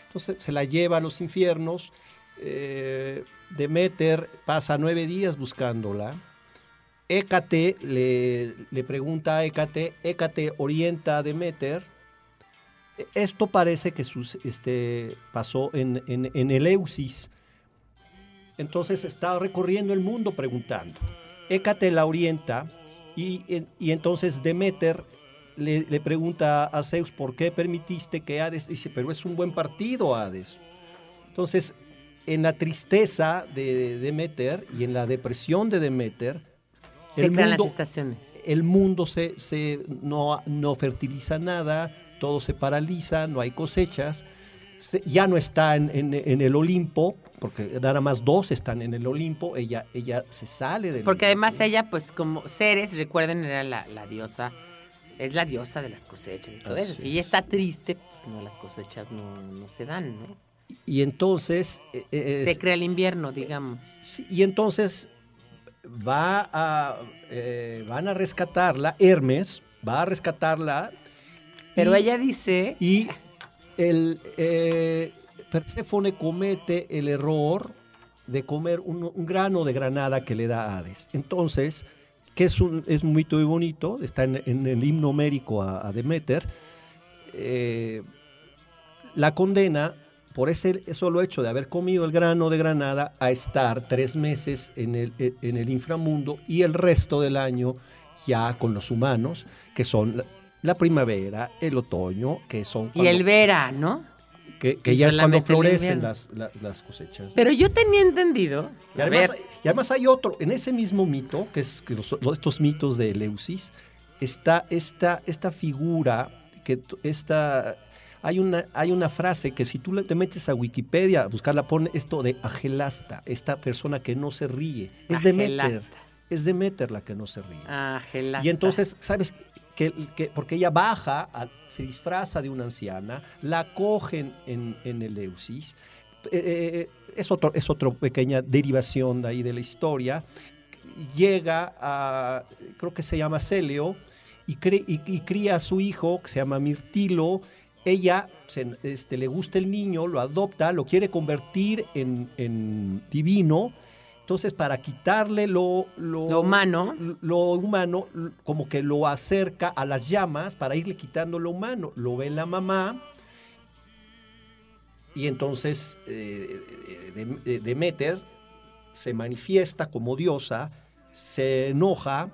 Entonces, se la lleva a los infiernos. eh, Demeter pasa nueve días buscándola. Hécate le, le pregunta a Hécate, Hécate orienta a Demeter. Esto parece que sus- este, pasó en, en, en Eleusis. Entonces está recorriendo el mundo preguntando. Hécate la orienta y, y entonces Demeter le, le pregunta a Zeus por qué permitiste que Hades dice, pero es un buen partido Hades. Entonces, en la tristeza de Demeter y en la depresión de Demeter, Se el mundo, las estaciones. el mundo se, se- no, no fertiliza nada, todo se paraliza, no hay cosechas, se- ya no está en, en- en el Olimpo, porque nada más dos están en el Olimpo, ella, ella se sale del Porque además ella, pues como Ceres, recuerden, era la, la diosa, es la diosa de las cosechas y todo eso. Si ella es. está triste, pues no, las cosechas no, no se dan, ¿no? Y entonces... eh, eh, Se crea el invierno, digamos. sí, y entonces va a, eh, van a rescatarla, Hermes va a rescatarla. Pero y- ella dice, Y el eh, Perséfone comete el error de comer un, un grano de granada que le da a Hades. Entonces, que es un, es un mito muy bonito, está en, en el himno homérico a, a Demeter, eh, la condena por ese solo hecho de haber comido el grano de granada a estar tres meses en el, en el inframundo y el resto del año ya con los humanos, que son la, primavera, el otoño, que son y el verano. que, que ya es cuando florecen las, la- las cosechas. Pero yo tenía entendido, Y además, ver, y además hay otro, en ese mismo mito, que es que los- estos mitos de Eleusis, está esta, esta figura, que esta, hay, una, hay una frase que si tú te metes a Wikipedia a buscarla, pone esto de Agelasta, esta persona que no se ríe. Es Agelasta. es Demeter la que no se ríe. Ah, Gelasta. Y entonces, ¿sabes? Que, que- porque ella baja, a- se disfraza de una anciana, la cogen en, en Eleusis. Eh, eh, es, otro, es otra pequeña derivación de ahí de la historia. Llega a, creo que se llama Celeo, y, y- y cría a su hijo, que se llama Mirtilo. Ella se- este, le gusta el niño, lo adopta, lo quiere convertir en, en divino. Entonces, para quitarle lo, lo, Lo humano. lo humano, como que lo acerca a las llamas para irle quitando lo humano. Lo ve la mamá y entonces eh, eh, Demeter se manifiesta como diosa, se enoja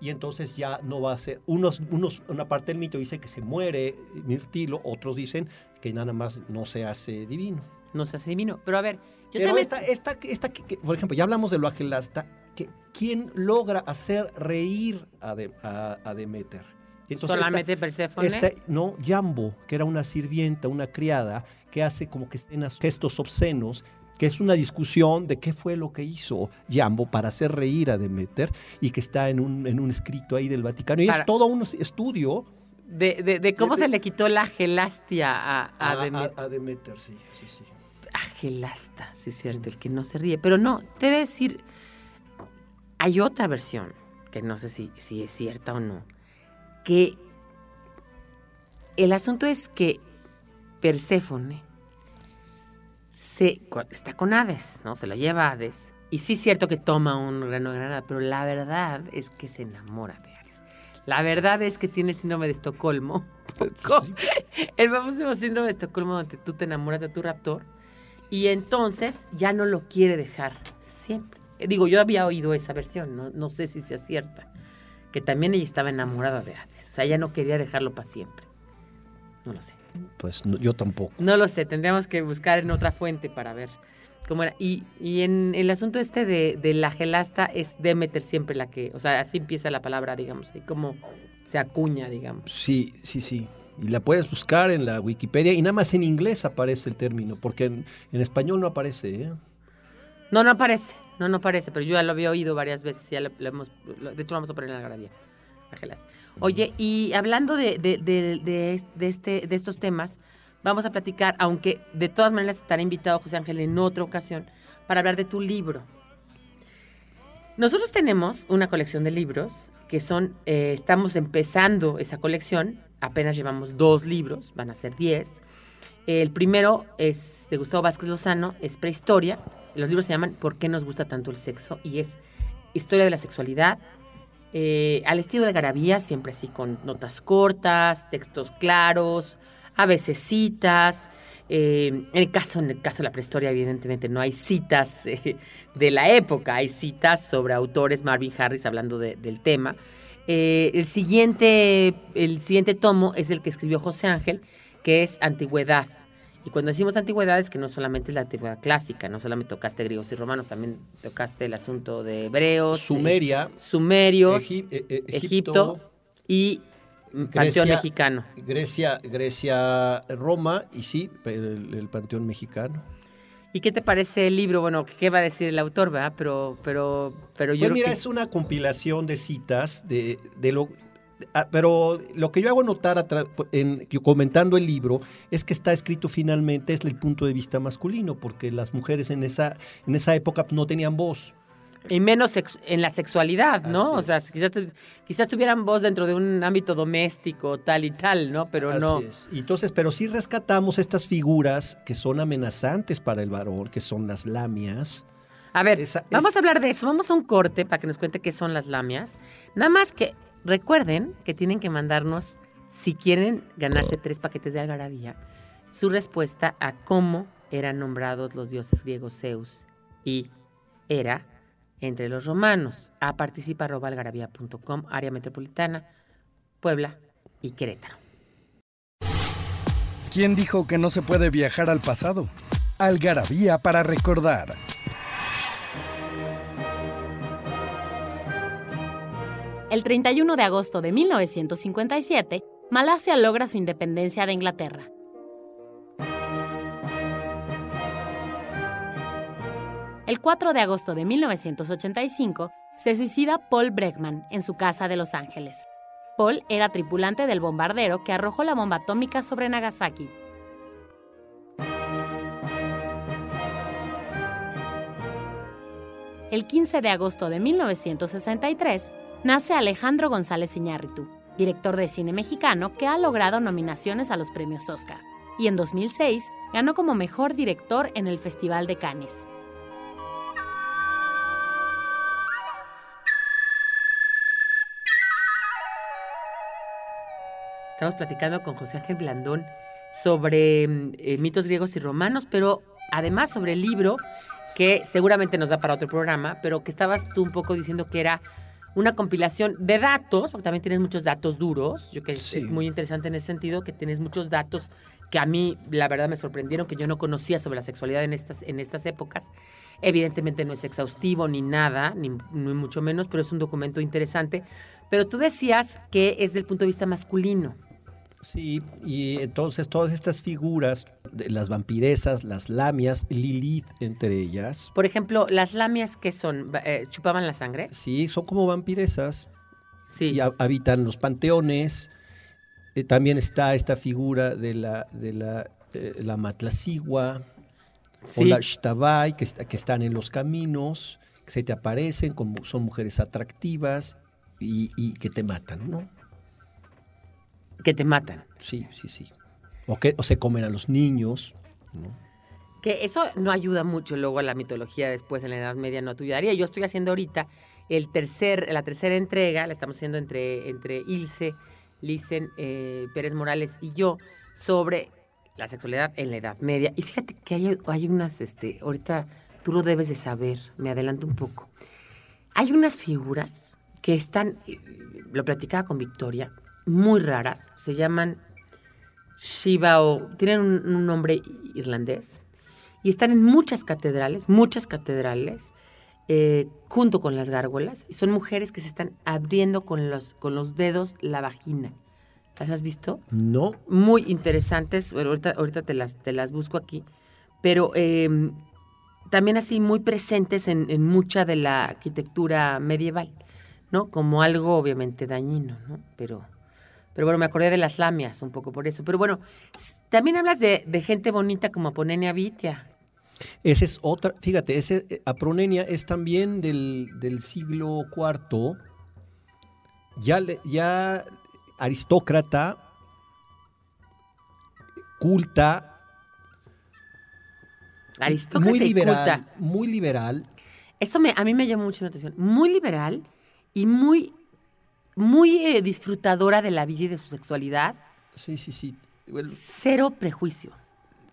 y entonces ya no va a ser. Unos, unos, una parte del mito dice que se muere Mirtilo, otros dicen que nada más no se hace divino. No se hace divino. Pero a ver, yo Pero también... esta, esta, esta que- que- por ejemplo, ya hablamos de lo agelasta, que ¿quién logra hacer reír a, De- a- a Demeter? Entonces, solamente esta- Perséfone. esta- no, Jambo, que era una sirvienta, una criada, que hace como que escenas, gestos obscenos, que es una discusión de qué fue lo que hizo Jambo para hacer reír a Demeter y que está en un, en un escrito ahí del Vaticano. Y Para- es todo un estudio de, de- de cómo de- se le quitó la gelastia a, a, a, Deme- a- a Demeter, sí, sí, sí. A gelasta, sí es cierto, el que no se ríe. Pero no, te voy a decir, hay otra versión, que no sé si, si es cierta o no, que el asunto es que Perséfone se, está con Hades, ¿no? Se lo lleva a Hades. Y sí es cierto que toma un grano de granada, pero la verdad es que se enamora de Hades. La verdad es que tiene el síndrome de Estocolmo. El famosísimo síndrome de Estocolmo donde tú te enamoras de tu raptor y entonces ya no lo quiere dejar siempre. Eh, Digo, yo había oído esa versión, no, no sé si sea cierta, que también ella estaba enamorada de Hades. O sea, ella no quería dejarlo para siempre. No lo sé. Pues no, yo tampoco. No lo sé, tendríamos que buscar en otra fuente para ver. ¿Cómo era? Y, y en el asunto este de, de la gelasta es Demeter siempre la que, o sea, así empieza la palabra, digamos, y como se acuña, digamos. Sí, sí, sí. Y la puedes buscar en la Wikipedia y nada más en inglés aparece el término, porque en, español no aparece. ¿eh? No, no aparece, no, no aparece, pero yo ya lo había oído varias veces, ya lo, hemos, de hecho lo vamos a poner en la gravía. la gelasta. Oye, y hablando de, de, de, de, de este, de estos temas, vamos a platicar, aunque de todas maneras estará invitado José Ángel en otra ocasión, para hablar de tu libro. Nosotros tenemos una colección de libros que son, eh, estamos empezando esa colección, apenas llevamos dos libros, van a ser diez. El primero es de Gustavo Vázquez Lozano, es Prehistoria. Los libros se llaman ¿Por qué nos gusta tanto el sexo? Y es historia de la sexualidad, eh, al estilo de Garabía, siempre así con notas cortas, textos claros, a veces citas. Eh, en, el caso, en el caso de la prehistoria, evidentemente, no hay citas eh, de la época, hay citas sobre autores, Marvin Harris hablando de- del tema. Eh, el, siguiente, el siguiente tomo es el que escribió José Ángel, que es Antigüedad. Y cuando decimos antigüedad es que no solamente es la antigüedad clásica, no solamente tocaste griegos y romanos, también tocaste el asunto de hebreos, Sumeria, eh, sumerios, Egip- eh, eh, Egipto, Egipto, y mm, Panteón Grecia, Mexicano. Grecia, Grecia, Roma y sí, el, el panteón mexicano. ¿Y qué te parece el libro? Bueno, ¿qué va a decir el autor, verdad? Pero, pero, pero yo Pues creo mira, que- es una compilación de citas de, de lo... ah, pero lo que yo hago notar en, comentando el libro es que está escrito finalmente desde el punto de vista masculino, porque las mujeres en esa, en esa época no tenían voz. Y menos en la sexualidad, ¿no? Así o sea, es. quizás, quizás tuvieran voz dentro de un ámbito doméstico, tal y tal, ¿no? Pero Así no. es. Entonces, pero sí rescatamos estas figuras que son amenazantes para el varón, que son las lamias. A ver, Esa- vamos es- a hablar de eso. Vamos a un corte para que nos cuente qué son las lamias. Nada más que recuerden que tienen que mandarnos, si quieren ganarse tres paquetes de algarabía, su respuesta a cómo eran nombrados los dioses griegos Zeus y Hera entre los romanos. A participa.algarabía.com, área metropolitana, Puebla y Querétaro. ¿Quién dijo que no se puede viajar al pasado? Algarabía para recordar. El 31 de agosto de 1957, Malasia logra su independencia de Inglaterra. El 4 de agosto de 1985, se suicida Paul Bregman en su casa de Los Ángeles. Paul era tripulante del bombardero que arrojó la bomba atómica sobre Nagasaki. El 15 de agosto de 1963, nace Alejandro González Iñárritu, director de cine mexicano que ha logrado nominaciones a los premios Oscar. Y en 2006 ganó como mejor director en el Festival de Cannes. Estamos platicando con José Ángel Blandón sobre mm, eh, mitos griegos y romanos, pero además sobre el libro que seguramente nos da para otro programa, pero que estabas tú un poco diciendo que era una compilación de datos, porque también tienes muchos datos duros. Yo creo que es- Sí. es muy interesante en ese sentido, que tienes muchos datos que a mí, la verdad, me sorprendieron, que yo no conocía sobre la sexualidad en estas, en estas épocas. Evidentemente no es exhaustivo ni nada, ni, ni mucho menos, pero es un documento interesante. Pero tú decías que es del punto de vista masculino. Sí, y entonces todas estas figuras, las vampiresas, las lamias, Lilith entre ellas, Por ejemplo, las lamias que son, eh, chupaban la sangre. sí, son como vampiresas Sí. y ha- habitan los panteones. Eh, también está esta figura de la, de la, eh, la matlacigua o la shtabai, que, que están en los caminos, que se te aparecen, como son mujeres atractivas y, y que te matan, ¿no? Que te matan. Sí, sí, sí. O, que, o se comen a los niños, ¿no? Que eso no ayuda mucho luego a la mitología después en la Edad Media, no te ayudaría. Yo estoy haciendo ahorita el tercer, la tercera entrega, la estamos haciendo entre, entre Ilse, Lisen, eh, Pérez Morales y yo, sobre la sexualidad en la Edad Media. Y fíjate que hay, hay unas, este, ahorita tú lo debes de saber, me adelanto un poco. Hay unas figuras que están, eh, lo platicaba con Victoria, muy raras, se llaman Shiva o tienen un, un nombre irlandés. y están en muchas catedrales, muchas catedrales, eh, junto con las gárgolas. Y son mujeres que se están abriendo con los, con los dedos la vagina. ¿Las has visto? No, Muy interesantes. Ahorita, ahorita te, las, te las busco aquí. Pero eh, también así muy presentes en, en mucha de la arquitectura medieval, ¿no? Como algo obviamente dañino, ¿no? Pero, pero bueno, me acordé de las lamias un poco por eso. Pero bueno, también hablas de, de gente bonita como Aponenia Vitia. esa es otra. Fíjate, ese eh, Apronenia es también del, del siglo IV. Ya, ya aristócrata, culta, Aristócrata muy y liberal, culta. muy liberal. Eso me, a mí me llamó mucho la atención. Muy liberal y muy, muy eh, disfrutadora de la vida y de su sexualidad. Sí, sí, sí. Bueno, Cero prejuicio.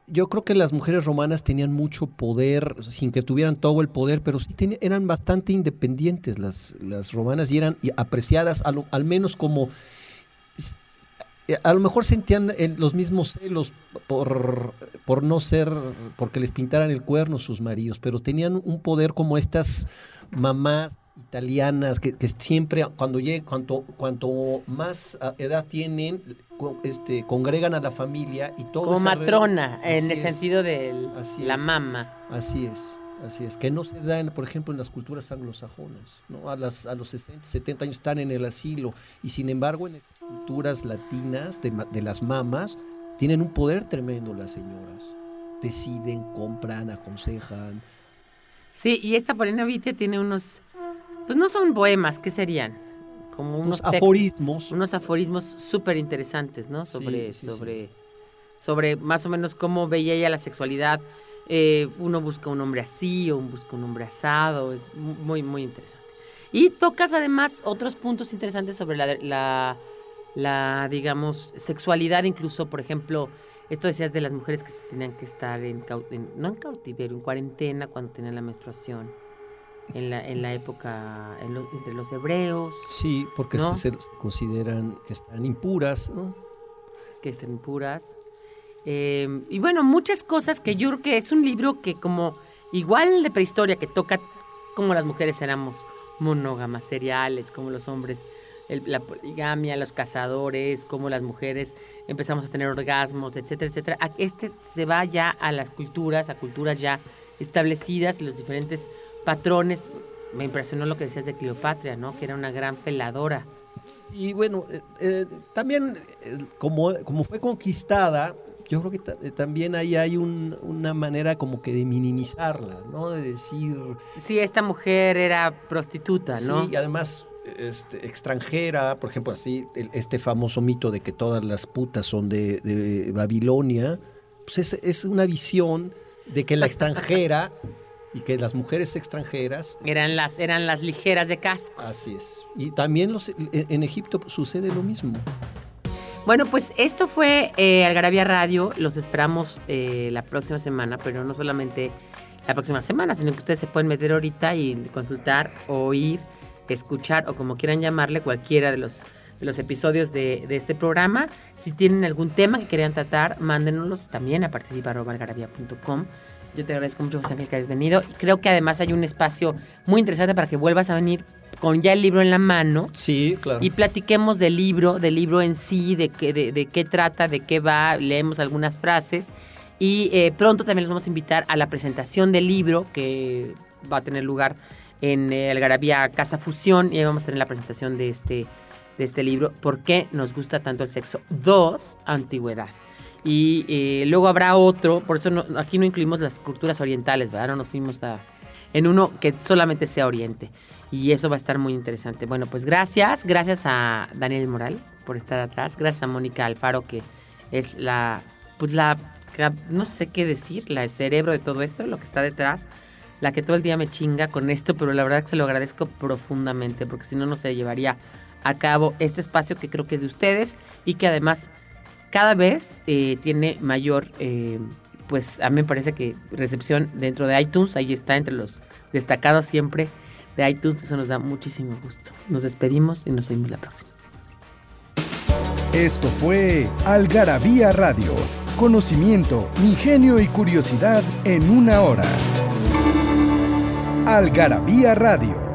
Yo creo que las mujeres romanas tenían mucho poder, sin que tuvieran todo el poder, pero sí teni- eran bastante independientes las, las romanas y eran apreciadas a lo- al menos como... eh, A lo mejor sentían eh, los mismos celos por, por no ser, porque les pintaran el cuerno sus maridos, pero tenían un poder como estas mamás italianas que, que siempre cuando lleg- cuanto, cuanto más ah, edad tienen, este, congregan a la familia y todo Como matrona, en el es. sentido de la es. mama. Así es, así es. Que no se da, en, por ejemplo, en las culturas anglosajonas. ¿no? A, las, a los 60, 70 años están en el asilo. Y sin embargo, en las culturas latinas de, de las mamas, tienen un poder tremendo las señoras. Deciden, compran, aconsejan. Sí, y esta Polina Vitia tiene unos, pues no son poemas, ¿qué serían? Como unos textos, aforismos. unos aforismos súper interesantes, ¿no? Sobre, Sí, sí, sobre, sobre más o menos cómo veía ella la sexualidad. Eh, uno busca un hombre así o un busca un hombre asado, es mu- muy, muy interesante. Y tocas además otros puntos interesantes sobre la, la, la, digamos, sexualidad, incluso, por ejemplo, esto decías de las mujeres que se tenían que estar en, en- no en cautiverio, en cuarentena cuando tenían la menstruación, en la, en la época, en lo- entre los hebreos, Sí, porque ¿No? se, se consideran que están impuras. ¿no? que estén puras. Eh, y bueno, muchas cosas que yo creo que es un libro que como igual de prehistoria, que toca como las mujeres éramos monógamas, seriales, como los hombres, el- la poligamia, los cazadores, como las mujeres empezamos a tener orgasmos, etcétera, etcétera. Este se va ya a las culturas, a culturas ya establecidas y los diferentes patrones. Me impresionó lo que decías de Cleopatra, ¿no? Que era una gran feladora. Y bueno, eh, eh, también eh, como, como fue conquistada, yo creo que ta- también ahí hay un- una manera como que de minimizarla, ¿no? De decir, Sí, esta mujer era prostituta, ¿no? sí, y además este, extranjera, por ejemplo, así, el- este famoso mito de que todas las putas son de, de Babilonia, pues es, es una visión de que la extranjera y que las mujeres extranjeras Eran las, eran las ligeras de casco. Así es. Y también los, en Egipto sucede lo mismo. Bueno, pues esto fue eh, Radio. Los esperamos eh, la próxima semana, pero no solamente la próxima semana, sino que ustedes se pueden meter ahorita y consultar, oír, escuchar o como quieran llamarle cualquiera de los, de los episodios de, de este programa. Si tienen algún tema que quieran tratar, mándenoslos también a participar.algarabía.com. Yo te agradezco mucho, José Ángel, que hayas venido. Y creo que además hay un espacio muy interesante para que vuelvas a venir con ya el libro en la mano Sí, claro. y platiquemos del libro, del libro en sí, de qué, de, de qué trata, de qué va, leemos algunas frases y eh, pronto también los vamos a invitar a la presentación del libro que va a tener lugar en eh, Algarabía Casa Fusión y ahí vamos a tener la presentación de este, de este libro, ¿Por qué nos gusta tanto el sexo? Dos, Antigüedad. Y eh, luego habrá otro, por eso no- aquí no incluimos las culturas orientales, ¿verdad? No nos fuimos a, en uno que solamente sea Oriente. Y eso va a estar muy interesante. Bueno, pues gracias. Gracias a Daniel Moral por estar atrás. Gracias a Mónica Alfaro, que es la, pues la, no sé qué decir, la cerebro de todo esto, lo que está detrás. La que todo el día me chinga con esto, pero la verdad que se lo agradezco profundamente, porque si no, no se llevaría a cabo este espacio que creo que es de ustedes y que además cada vez eh, tiene mayor, eh, pues a mí me parece que recepción dentro de iTunes, ahí está entre los destacados siempre de iTunes, eso nos da muchísimo gusto. Nos despedimos y nos vemos la próxima. Esto fue Algarabía Radio conocimiento, ingenio y curiosidad en una hora. Algarabía Radio